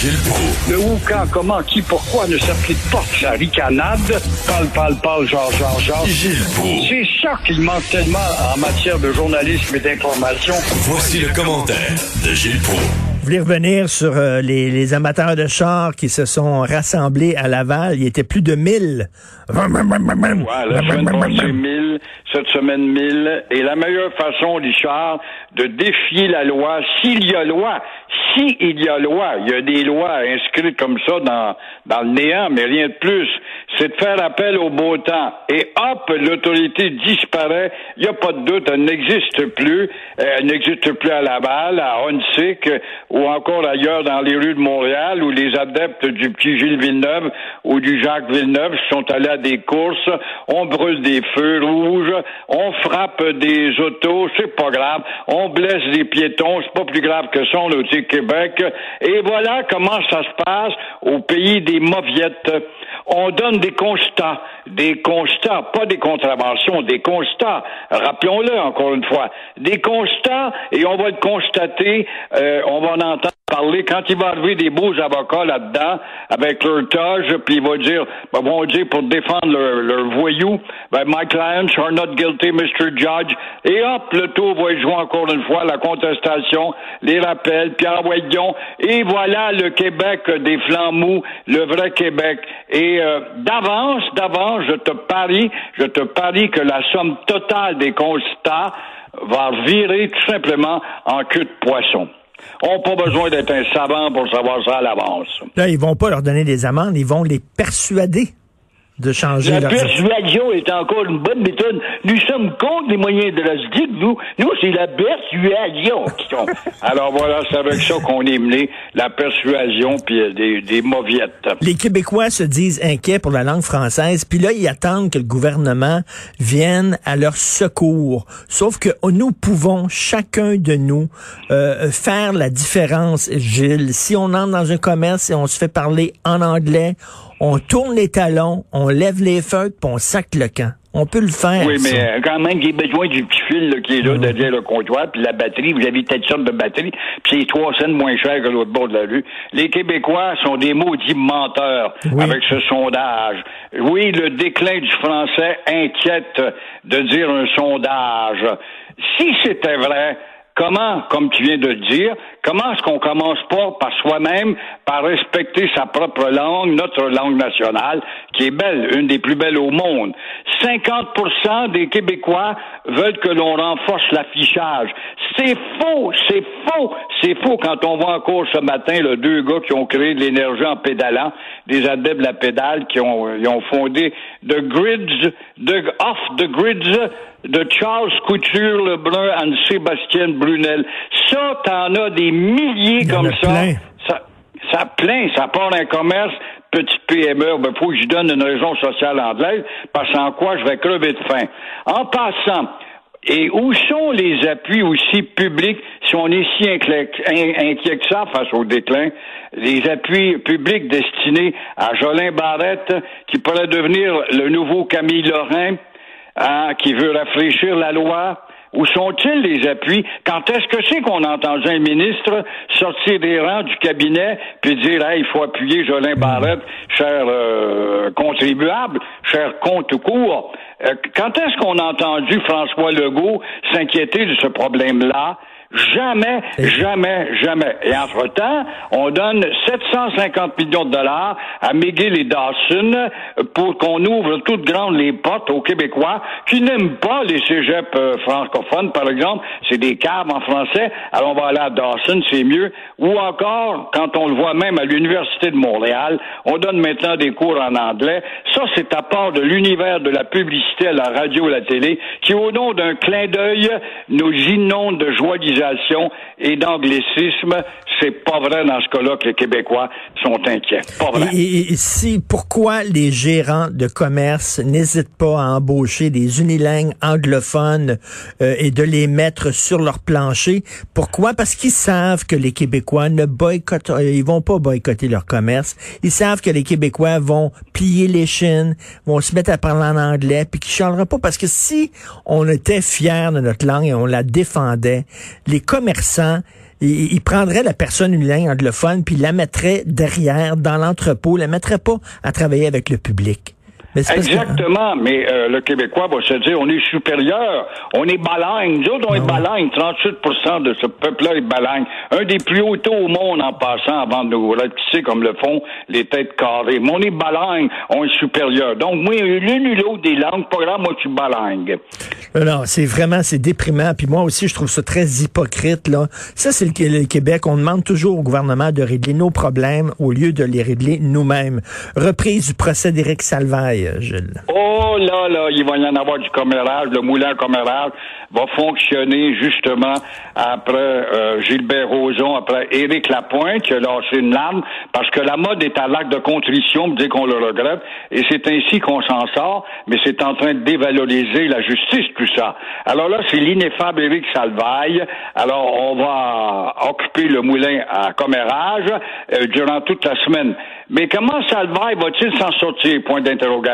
Gilles Proulx. Le où, quand, comment, qui, pourquoi ne s'applique pas sa ricanade? Parle, parle, parle, genre, genre, genre. Gilles Proulx. C'est ça qu'il manque tellement en matière de journalisme et d'information. Voici le commentaire de Gilles Proulx. Voulez revenir sur euh, les, amateurs de chars qui se sont rassemblés à Laval. Il y était plus de 1000. Ouais, la semaine passée, 1000, cette semaine, 1000. Et la meilleure façon, Richard, de défier la loi, s'il y a loi, s'il y a loi, il y a des lois inscrites comme ça dans, dans le néant, mais rien de plus, c'est de faire appel au beau temps. Et hop, l'autorité disparaît, il n'y a pas de doute, elle n'existe plus. Elle n'existe plus à Laval, à Hunsick, ou encore ailleurs dans les rues de Montréal, où les adeptes du petit Gilles Villeneuve ou du Jacques Villeneuve sont allés à des courses, on brûle des feux rouges, on frappe des autos, c'est pas grave, on blesse des piétons, c'est pas plus grave que ça, on est au Québec. Et voilà comment ça se passe au pays des mauviettes. On donne des constats, des constats, pas des contraventions, des constats. Rappelons-le encore une fois, des constats et on va le constater, euh, on va entendre parler quand il va arriver des beaux avocats là-dedans avec leur toge, puis il va dire, ben, vont dire pour défendre leur, leur voyou, ben, my clients are not guilty, Mr. Judge. Et hop, le tour va jouer encore une fois, la contestation, les rappels, Pierre Wagnon, et voilà le Québec des flancs mous, le vrai Québec. Et euh, d'avance, d'avance, je te parie, je te parie que la somme totale des constats va virer tout simplement en queue de poisson. On n'a pas besoin d'être un savant pour savoir ça à l'avance. Là, ils vont pas leur donner des amendes, ils vont les persuader de changer La leur... persuasion est encore une bonne méthode. Nous sommes contre les moyens de la SDIC, nous. Nous, c'est la persuasion qui sont. Alors voilà, c'est avec ça qu'on est mené, la persuasion puis euh, des, des mauviettes. Les Québécois se disent inquiets pour la langue française, puis là, ils attendent que le gouvernement vienne à leur secours. Sauf que nous pouvons, chacun de nous, euh, faire la différence, Gilles. Si on entre dans un commerce et on se fait parler en anglais, on tourne les talons, on lève les feutres, puis on sac le camp. On peut le faire. Oui, mais euh, quand même, j'ai besoin du petit fil là, qui est là derrière le comptoir, puis la batterie, vous avez telle sorte de batterie, puis c'est trois cents moins cher que l'autre bord de la rue. Les Québécois sont des maudits menteurs Oui. avec ce sondage. Oui, le déclin du français inquiète de dire un sondage. Si c'était vrai, Comment, comme tu viens de le dire, comment est-ce qu'on commence pas par soi-même, par respecter sa propre langue, notre langue nationale, qui est belle, une des plus belles au monde. 50% des Québécois veulent que l'on renforce l'affichage. C'est faux, c'est faux, c'est faux quand on voit encore ce matin le deux gars qui ont créé de l'énergie en pédalant, des adeptes de la pédale qui ont, ils ont fondé The Grids, the Off the Grids, de Charles Couture Lebrun and Sébastien Brunel. Ça, t'en as des milliers Il y en comme a ça. plein. Ça, ça plein, ça part d'un commerce, petite PME, ben, faut que je donne une raison sociale anglaise, parce qu'en quoi je vais crever de faim. En passant, et où sont les appuis aussi publics, si on est si inquiet, in- inquiet que ça face au déclin, les appuis publics destinés à Jolin Barrette, qui pourrait devenir le nouveau Camille Lorrain, hein, qui veut rafraîchir la loi. Où sont-ils les appuis? Quand est-ce que c'est qu'on a entendu un ministre sortir des rangs du cabinet puis dire hey, il faut appuyer Jolin Barrette, cher euh, contribuable, cher compte court? Euh, quand est-ce qu'on a entendu François Legault s'inquiéter de ce problème-là? Jamais, jamais, jamais. Et entre-temps, on donne 750 millions de dollars à McGill et Dawson pour qu'on ouvre toutes grandes les portes aux Québécois qui n'aiment pas les cégeps euh, francophones, par exemple. C'est des caves en français. Alors on va aller à Dawson, c'est mieux. Ou encore, quand on le voit même à l'Université de Montréal, on donne maintenant des cours en anglais. Ça, c'est à part de l'univers de la publicité à la radio et à la télé qui, au nom d'un clin d'œil, nous inonde de et d'anglicisme. C'est pas vrai dans ce cas-là que les Québécois sont inquiets. Pas vrai. Et, si, pourquoi les gérants de commerce n'hésitent pas à embaucher des unilingues anglophones euh, et de les mettre sur leur plancher? Pourquoi? Parce qu'ils savent que les Québécois ne boycottent, euh, ils vont pas boycotter leur commerce. Ils savent que les Québécois vont plier les chines, vont se mettre à parler en anglais, puis qu'ils changeraient pas. Parce que si on était fiers de notre langue et on la défendait, les commerçants il, prendrait la personne unilingue anglophone, puis la mettrait derrière, dans l'entrepôt, la mettrait pas à travailler avec le public. Exactement, mais euh, le Québécois va se dire on est supérieur, on est balagne. Nous autres, on est ah balagne. 38% de ce peuple-là est balagne. Un des plus hauts taux au monde en passant avant de nous ratisser comme le font les têtes carrées. Mais on est balagne, on est supérieur. Donc, moi, l'une ou l'autre des langues, pas grave, moi, tu balangue. Euh, non, c'est vraiment, c'est déprimant. Puis moi aussi, je trouve ça très hypocrite, là. Ça, c'est le, Québec. On demande toujours au gouvernement de régler nos problèmes au lieu de les régler nous-mêmes. Reprise du procès d'Éric Salvaille Oh là là, il va y en avoir du commérage, le moulin commérage va fonctionner justement après euh, Gilbert Rozon, après Éric Lapointe qui a lâché une lame parce que la mode est à l'acte de contrition, dès qu'on le regrette, et c'est ainsi qu'on s'en sort, mais c'est en train de dévaloriser la justice, tout ça. Alors là, c'est l'ineffable Éric Salvaille. Alors, on va occuper le moulin à commérage euh, durant toute la semaine. Mais comment Salvaille va-t-il s'en sortir? Point d'interrogation.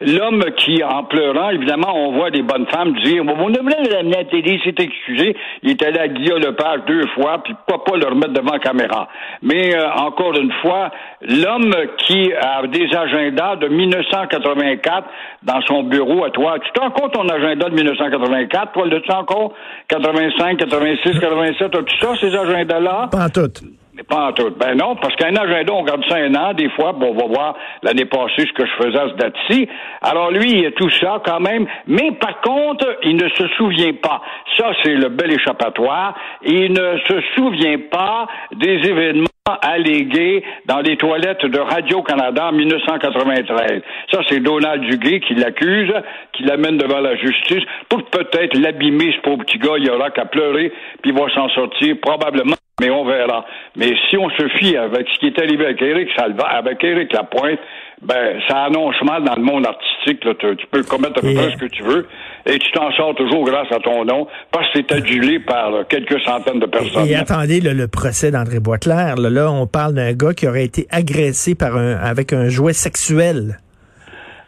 L'homme qui, en pleurant, évidemment, on voit des bonnes femmes dire, vous devrait l'amener à la télé, s'est excusé. Il est allé à Guillaume Lepage deux fois, puis pourquoi pas le remettre devant la caméra. Mais, euh, encore une fois, l'homme qui a des agendas de 1984 dans son bureau à toi, tu te rends compte ton agenda de 1984, toi, le tu encore? 85, 86, 87, as-tu ça, ces agendas-là? Pas tout. Pas tout. Ben non, parce qu'un agenda, on garde ça un an, des fois, bon, on va voir l'année passée ce que je faisais à ce date-ci. Alors lui, il a tout ça quand même, mais par contre, il ne se souvient pas. Ça, c'est le bel échappatoire. Il ne se souvient pas des événements allégués dans les toilettes de Radio-Canada en 1993. Ça, c'est Donald Duguay qui l'accuse, qui l'amène devant la justice pour peut-être l'abîmer, ce pauvre petit gars, il aura qu'à pleurer, puis il va s'en sortir probablement mais on verra. Mais si on se fie avec ce qui est arrivé avec Éric Salva, avec Éric Lapointe, ben, ça annonce mal dans le monde artistique. Là. Tu, peux commettre à peu près ce que tu veux et tu t'en sors toujours grâce à ton nom parce que c'est adulé par quelques centaines de personnes. Et, attendez le, procès d'André Boisclair. Là, là, on parle d'un gars qui aurait été agressé par un, avec un jouet sexuel.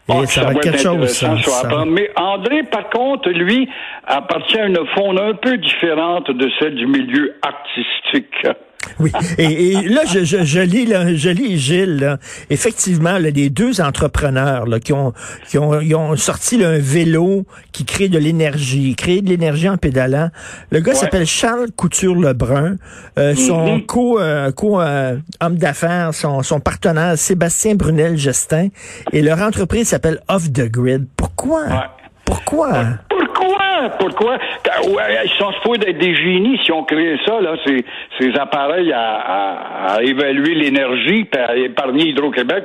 Et ça, va être quelque chose, ça, Mais André, par contre, lui, appartient à une faune un peu différente de celle du milieu artistique. Oui, et, là, je, je, je, lis, là, je lis Gilles, là. effectivement, là, les deux entrepreneurs là, qui, ont, qui, ont, ils ont sorti un vélo qui crée de l'énergie, crée de l'énergie en pédalant. Le gars s'appelle Charles Couture-Lebrun. Euh, son mm-hmm. co, euh, co euh, homme d'affaires, son, son partenaire, Sébastien Brunel-Gestin, et leur entreprise s'appelle Off the Grid. Pourquoi? Pourquoi? Pourquoi? Ils sont supposés être des génies si on crée ça, là, ces, ces appareils à, évaluer l'énergie et à épargner Hydro-Québec.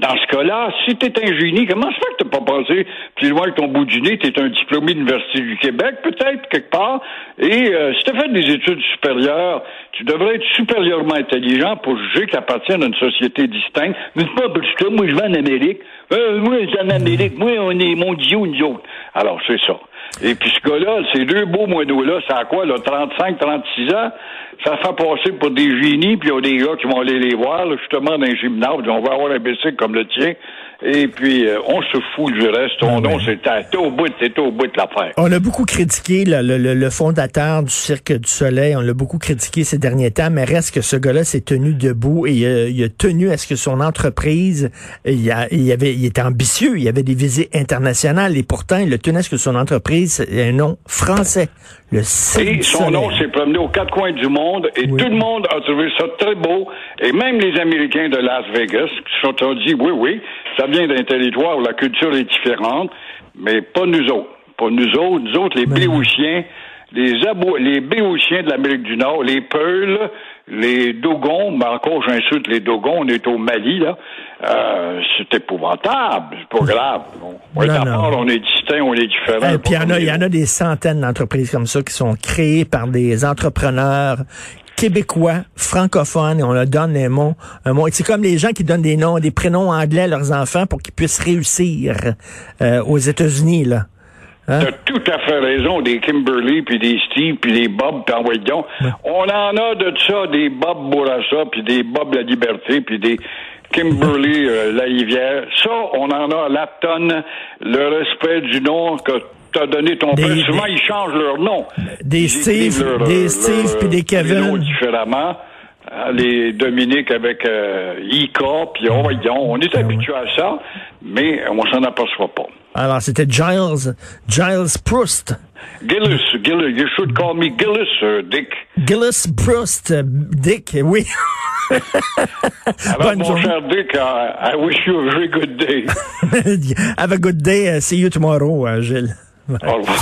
Dans ce cas-là, si tu es un génie, comment ça fait que tu pas pensé plus loin que ton bout du nez? Tu es un diplômé de l'Université du Québec, peut-être, quelque part. Et euh, si tu as fait des études supérieures, tu devrais être supérieurement intelligent pour juger que tu appartiens à une société distincte. Mais pas moi, je vais en Amérique. Euh, moi, je en Amérique. Moi, on est mondiaux, nous autres. Alors, c'est ça. Et puis ce gars-là, ces deux beaux moineaux-là, ça a quoi, là, 35, 36 ans? Ça fait passer pour des génies, puis il y a des gars qui vont aller les voir, justement, dans les gymnase, on va avoir un bicycle comme le tien. Et puis, euh, on se fout du reste. Nom, c'est au bout, c'est au bout de l'affaire. On a beaucoup critiqué le, le, le, fondateur du Cirque du Soleil. On l'a beaucoup critiqué ces derniers temps, mais reste que ce gars-là s'est tenu debout et il a, tenu à ce que son entreprise, il, a, il, avait, il était ambitieux, il avait des visées internationales et pourtant, il a tenu à ce que son entreprise ait un nom français. Le Cirque et son nom s'est promené aux quatre coins du monde et tout le monde a trouvé ça très beau. Et même les Américains de Las Vegas qui se sont dit, oui, oui, ça vient d'un territoire où la culture est différente, mais pas nous autres. Pas nous autres. Nous autres, les Béotiens, les, Abo les Béotiens de l'Amérique du Nord, les Peuls, les Dogons, mais encore j'insulte les Dogons, on est au Mali, là. Euh, c'est épouvantable, c'est pas grave. On, est on est distinct, on est différent. Et puis il y, y, en a des centaines d'entreprises comme ça qui sont créées par des entrepreneurs québécois, francophones, et on leur donne un mot. Un mot. C'est comme les gens qui donnent des noms, des prénoms anglais à leurs enfants pour qu'ils puissent réussir euh, aux États-Unis, là. Hein? T'as tout à fait raison, des Kimberly, puis des Steve, puis des Bob, puis en On en a de ça, des Bob Bourassa, puis des Bob La Liberté, puis des Kimberly euh, La Rivière. Ça, on en a à la tonne. Le respect du nom que t'as donné ton Des- Souvent, ils changent leur nom. Des Ils Steve, leur- des Steve puis des Kevin. différemment. Hein, Les Dominique avec euh, IK, puis oh, voyons, on est Ah habitué à ça, mais on s'en aperçoit pas. Alors, c'était Giles, Giles Proust. Gillis, Gillis, you should call me Gillis, uh, Dick. Gillis Proust, euh, Dick, oui. Alors, Bonne mon cher Dick, I, I wish you a very good day. Have a good day. Uh, See you tomorrow, uh, Gilles. Au revoir.